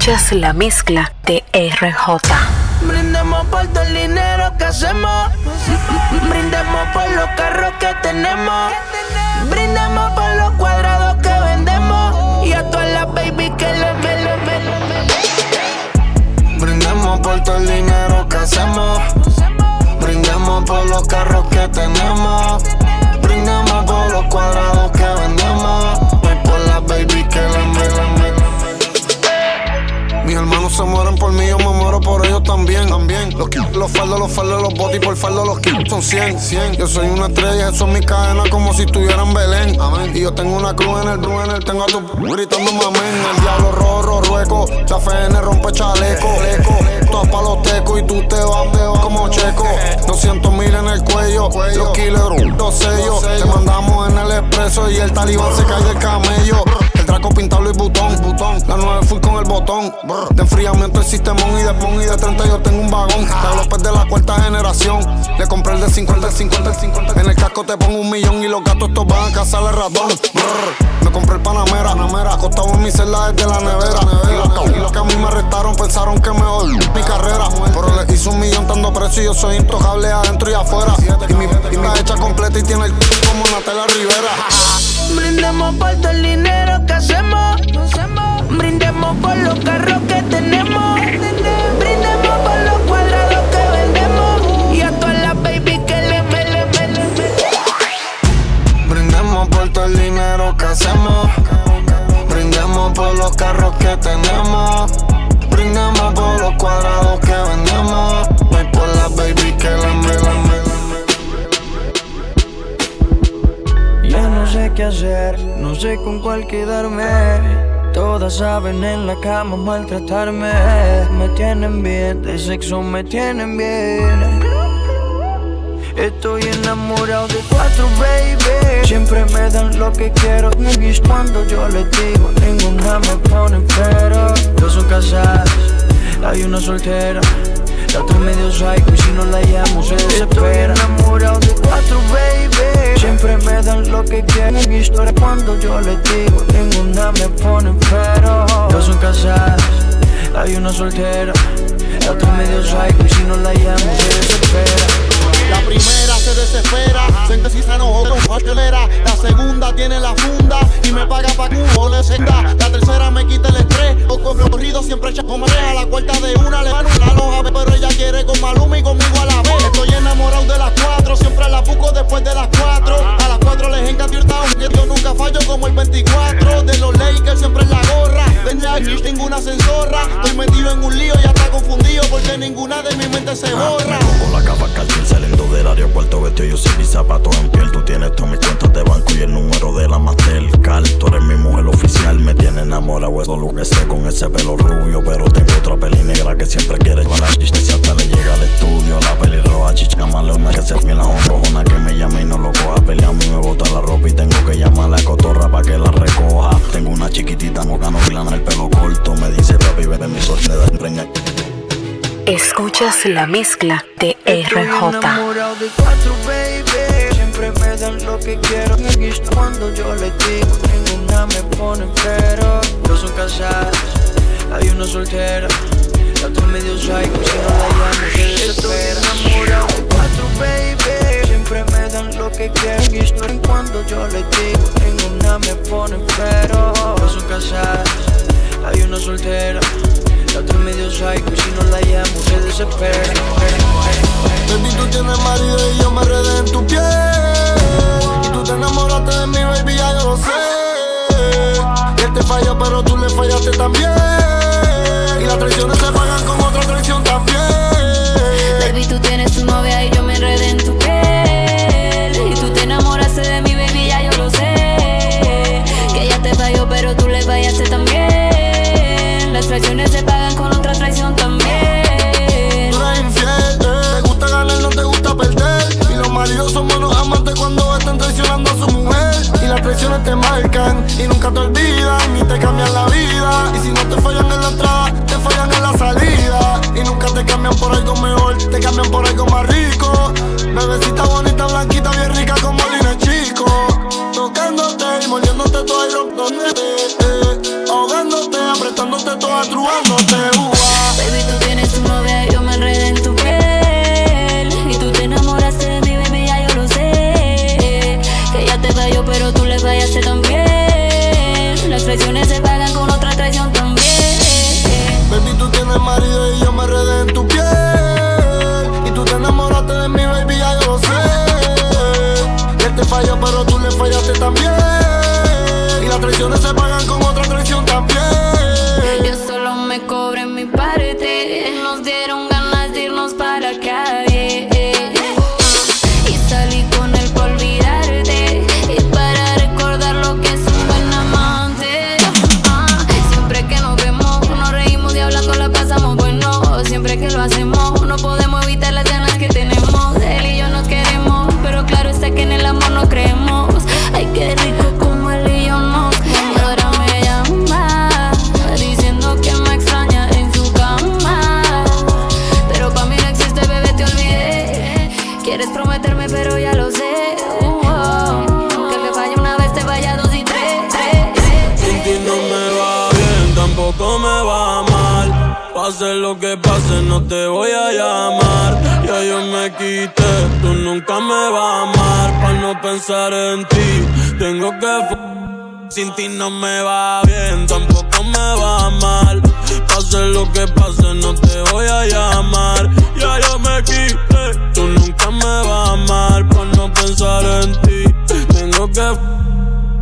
Escuchas la mezcla de RJ. Brindemos por todo el dinero que hacemos. Brindemos por los carros que tenemos. Brindemos por los cuadrados que vendemos. Y a todas las baby que le melen. Brindemos por todo el dinero que hacemos. Brindemos por los carros que tenemos. Brindemos por los cuadrados que vendemos. Y por las baby que le melen. También. también. Los, kills, los faldos, los faldos, los botis por faldo los kills son 100, 100. Yo soy una estrella, eso es mi cadena como si estuviera en Belén. Amén. Y yo tengo una cruz en el bru, en el tengo a tu gritando amén. El diablo rojo, rueco, chafene, rompe chaleco. Todas pa' los tecos y tú te vas, te vas como checo. 200 mil en el cuello, los kilos, los sellos. Te mandamos en el expreso y el talibán se cae del camello. El draco pintado y botón, botón. La 9 De enfriamiento el sistemón y de pon y de 30 yo tengo un vagón. La López de la cuarta generación. Le compré el de 50, el 50, el 50. En el casco te pongo un millón y los gatos estos van a cazar el ratón. Me compré el Panamera, Panamera. Acostado en mi celda desde la nevera. Y los, que- a mí me arrestaron pensaron que me odió mi carrera. Pero le hice un millón dando precio y yo soy intocable adentro y afuera. Y mi y mi hecha completa y tiene el como Natalia Rivera. Brindemos por todo el dinero que hacemos. Brindemos saben en la cama maltratarme. Me tienen bien, de sexo me tienen bien. Estoy enamorado de cuatro, baby. Siempre me dan lo que quiero. Y cuando yo les digo, ninguna me pone pero. Dos son casadas, hay una soltera. La otra medio psycho y si no la llamo se desespera. Estoy enamorado de cuatro, baby. Siempre me dan lo que quieren. Mi historia cuando yo les digo, ninguna me pone pero. Dos son casadas, hay una soltera. La otra medio psycho y si no la llamo se desespera. La primera se desespera, se indecisa no con pastelera. La segunda tiene la funda y me paga pa' cubo le senda. La tercera me quita el estrés, o con corrido siempre echa como A la cuarta de una le van una loja, pero ella quiere con Maluma y conmigo a la vez. Estoy enamorado de las cuatro, siempre la busco después de las cuatro. A las cuatro les encanta hurtado, que yo nunca fallo como el 24. De los Lakers siempre en la gorra, de Nike ninguna censorra. Porque ninguna de mi mente se borra. Con la capa calcín saliendo del aeropuerto Vestido yo sin mis zapatos en piel. Tú tienes todas mis cuentas de banco y el número de la Mastercard. Tú eres mi mujer oficial Me tiene enamorado eso lo que sé con ese pelo rubio Pero tengo otra peli negra que siempre quiere con la chicha. Hasta le llega al estudio La peli roja chicha leona que se fue la honrojona Que me llame y no lo coja Pelea a mí me bota la ropa y tengo que llamar a la cotorra pa' que la recoja. Tengo una chiquitita mocano filana el pelo corto Me dice papi bebe mi sortida preña Escuchas la mezcla de RJ. enamorado de cuatro, baby. Siempre me dan lo que quiero. Cuando yo les digo, ninguna me pone pero. Dos son casadas, hay una soltera. La otra medio psycho, si no la llamo se desespera. Estoy enamorado de cuatro, baby. Siempre me dan lo que quiero. Y cuando yo les digo, ninguna me pone pero. Dos son casadas, hay una soltera. La otra medio psycho, y si no la llamo se desespera. Baby, tú tienes marido y yo me redé en tu piel. Y tú te enamoraste de mí, baby, ya yo lo sé. Y él te falló, pero tú le fallaste también. Y las traiciones se pagan con otra traición también. Baby, tú tienes tu novia y yo me enredé en tu piel. Y tú te enamoraste de mi baby, ya yo lo sé. Que ella te falló, pero tú le fallaste también. Las traiciones se pagan traiciones te marcan y nunca te olvidan y te cambian la vida. Y si no te fallan en la entrada, te fallan en la salida. Y nunca te cambian por algo mejor, te cambian por algo más rico. Bebecita bonita, blanquita, bien rica como Lina Chico. Tocándote y mordiéndote todo el también. Sin ti no me va bien, tampoco me va mal. Pase lo que pase, no te voy a llamar. Ya yo me quité, tú nunca me vas a amar. Pa' no pensar en ti, tengo que.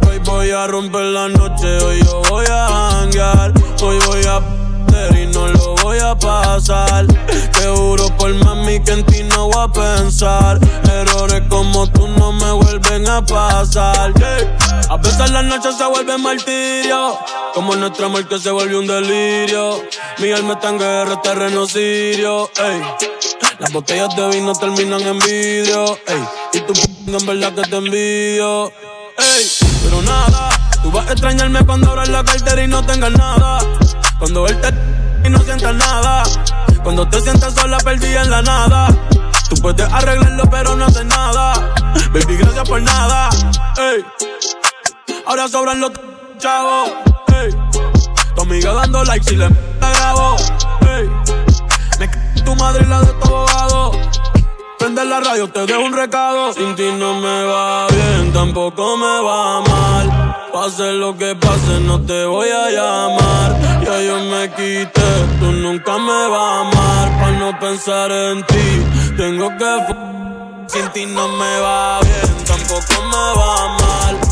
Hoy voy a romper la noche, hoy yo voy a hangar. Hoy voy a y no lo voy a pasar. Te juro por mami que en ti no voy a pensar. Errores como tú no me vuelven a pasar. Veces las noches se vuelven martirio. Como nuestro amor que se volvió un delirio. Mi alma está en guerra, terreno sirio. ey. Las botellas de vino terminan en vidrio. ey. Y tú en verdad que te envidio. Ey, pero nada, tú vas a extrañarme cuando abras la cartera y no tengas nada. Cuando él te y no sientas nada. Cuando te sientas sola, perdida en la nada. Tú puedes arreglarlo, pero no haces nada. Baby, gracias por nada. Ey, ahora sobran los chavos. Ey, tu amiga dando likes y le la grabo. Me c tu madre y la de tu abogado. Prende la radio, te dejo un recado. Sin ti no me va bien, tampoco me va mal. Pase lo que pase, no te voy a llamar. Ya yo me quité, tú nunca me vas a amar. Pa' no pensar en ti, tengo que. Sin ti no me va bien, tampoco me va mal.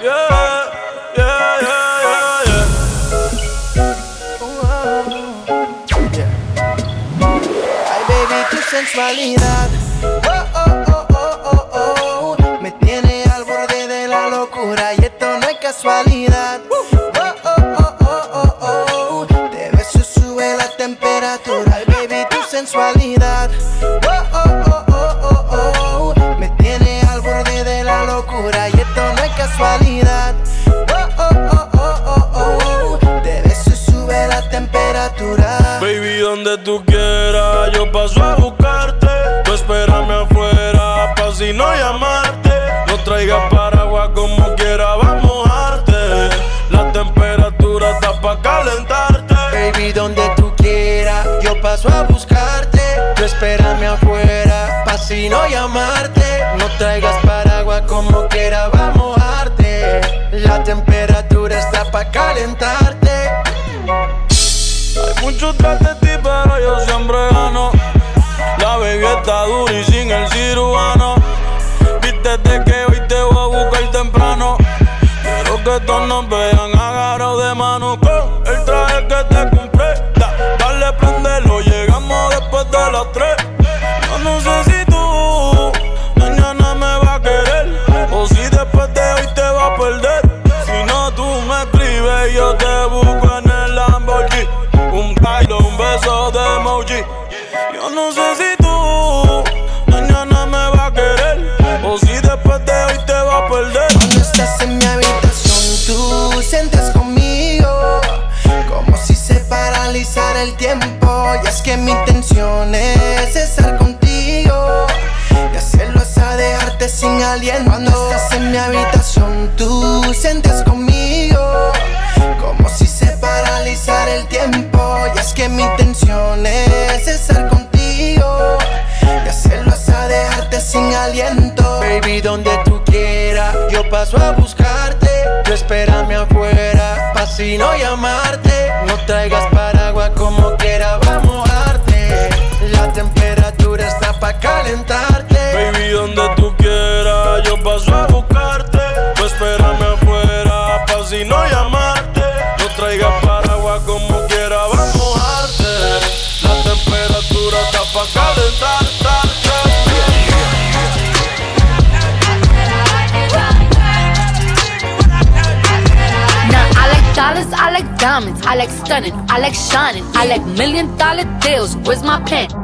Yeah, Ay, baby, tu sensualidad. Oh, oh, oh, oh, oh, oh. Me tiene al borde de la locura y esto no es casualidad. Paso a buscarte. Tú espérame afuera, pa' si no llamarte. No traigas paraguas como quiera, vamos a mojarte. La temperatura está pa' calentarte. Baby, donde tú quieras, yo paso a buscarte. Tú espérame afuera, pa' si no llamarte. No traigas paraguas como quiera, vamos a mojarte. La temperatura está pa' calentarte. Hay muchos tras Todos nos vean agarrados de mano con el traje que te compré. Da- dale, prendelo, llegamos después de las tres. Yo no sé si tú mañana me vas a querer o si después de hoy te vas a perder. Si no, tú me escribes y yo te busco en el Lamborghini. Un bailo, un beso de emoji. Yo no sé si tú mañana me vas a querer o si después de hoy te vas a perder. Cuando estás en mi habitación, tiempo. Y es que mi intención es estar contigo. Y hacerlo es a dejarte sin aliento. Cuando estás en mi habitación, tú sientes conmigo. Como si se paralizara el tiempo. Y es que mi intención es estar contigo. Y hacerlo es a dejarte sin aliento. Baby, donde tú quieras, yo paso a buscarte. Tú espérame afuera, pa' si no llamarte. No traigas paraguas calentarte. Baby, donde tú quieras, yo paso a buscarte. Tú espérame afuera, pa' si no llamarte. No traigas paraguas como quiera, va a mojarte. La temperatura está pa' calentar. tar, tar. Now I like dollars, I like diamonds, I like stunning, I like shining, I like million dollar deals. Where's my pen?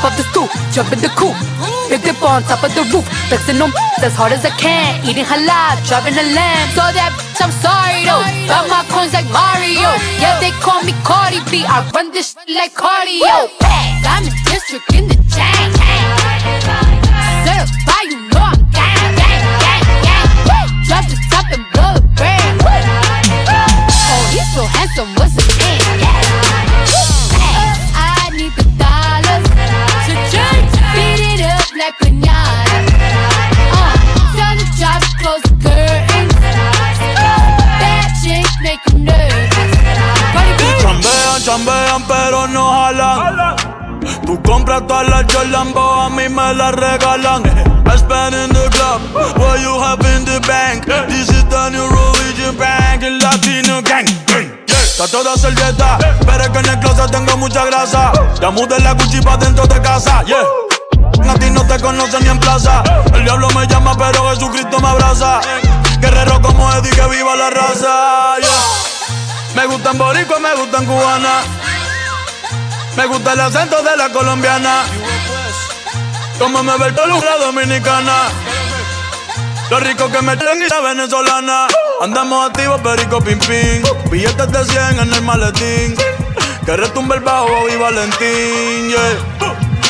Hop up the stoop, jump in the coupe. Big dip on top of the roof, flexing on as hard as I can. Eating halal, driving a lamb. So that bitch, I'm sorry though. Got my coins like Mario. Yeah, they call me Cardi B. I run this shit like cardio. I'm in district in the chain. Certified, Todas las a mí me las regalan. I spend in the club, what you have in the bank. This is the new religion bank, el latino gang. Está toda servieta, pero es que en el closet tengo mucha grasa. Ya mudé la Gucci pa' dentro de casa, yeah. A ti no te conocen ni en plaza. El diablo me llama, pero Jesucristo me abraza. Guerrero como Eddie, que viva la raza, yeah. Me gustan boricua, me gustan cubana. Me gusta el acento de la colombiana. Como me ve el la dominicana. Lo rico que me tienen y la venezolana. Andamos activos, perico pim pim. Billetes de 100 en el maletín. Que retumbe el bajo y Valentín, yeah.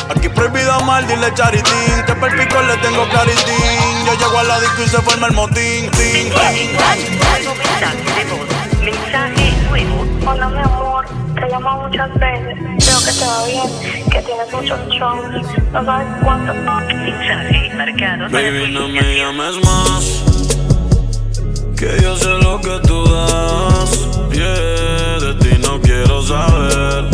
Aquí prohibido mal, dile charitín. Que per pico le tengo claritín. Yo llego a la disco y se forma el motín. Tin, tin. Mensaje nuevo. Llamo muchas veces. Veo que te va bien, que tienes muchos shows. No sabes cuánto. Mensaje marcado. Baby, no me llames más. Que yo sé lo que tú das. Yeah, de ti no quiero saber.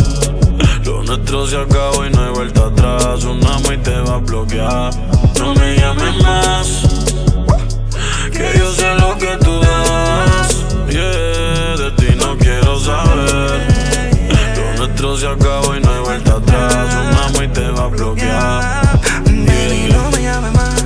Lo nuestro se acabó y no hay vuelta atrás. Un amo y te va a bloquear. No me llames más. Que yo sé lo que tú das. Se acabó y no hay vuelta atrás. Un amo y te va a bloquear. Baby, no me llames más,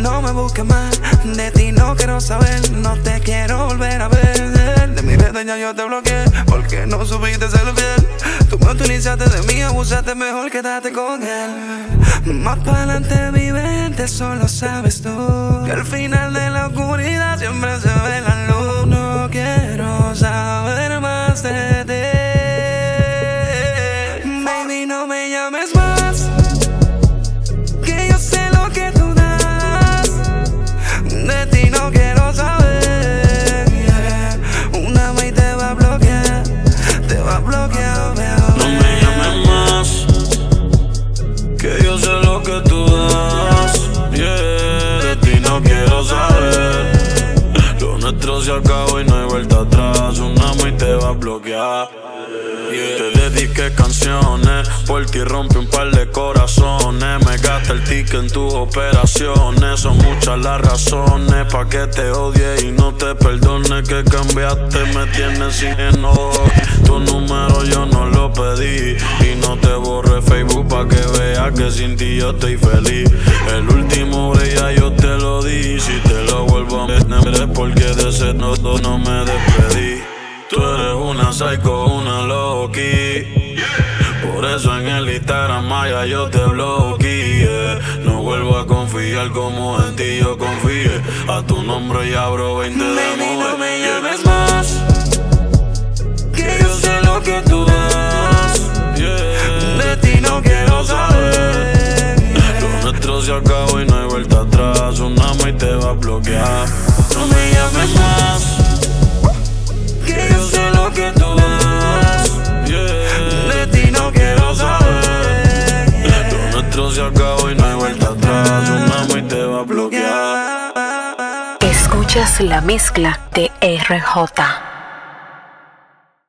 no me busques más. De ti no quiero saber, no te quiero volver a ver. De mi red ya yo te bloqueé, porque no supiste ser fiel. Tú me utilizaste de mí, abusaste mejor, quédate con él. Más para adelante mi mente, solo sabes tú. Que al final de la oscuridad siempre se ve la luz. No quiero saber más de ti. Te dediqué canciones, por ti rompe un par de corazones. Me gasta el ticket en tus operaciones. Son muchas las razones pa' que te odie y no te perdone. Que cambiaste, me tienes sin enojo. Tu número yo no lo pedí y no te borré Facebook pa' que veas que sin ti yo estoy feliz. El último ya yo te lo di. Si te lo vuelvo a meter porque de ese no, no me despedí. Psycho, una loki. Por eso en el Instagram Maya yo te bloqueé. No vuelvo a confiar como en ti yo confié. A tu nombre y abro 20 de Baby, no me llames más. Que yo sé lo que tú das. De ti no quiero saber. Lo nuestro se acabó y no hay vuelta atrás. Una y te va a bloquear. No me llames más. Que yo sé se acabó y no hay vuelta atrás. Una y te va a bloquear. Escuchas la mezcla de RJ.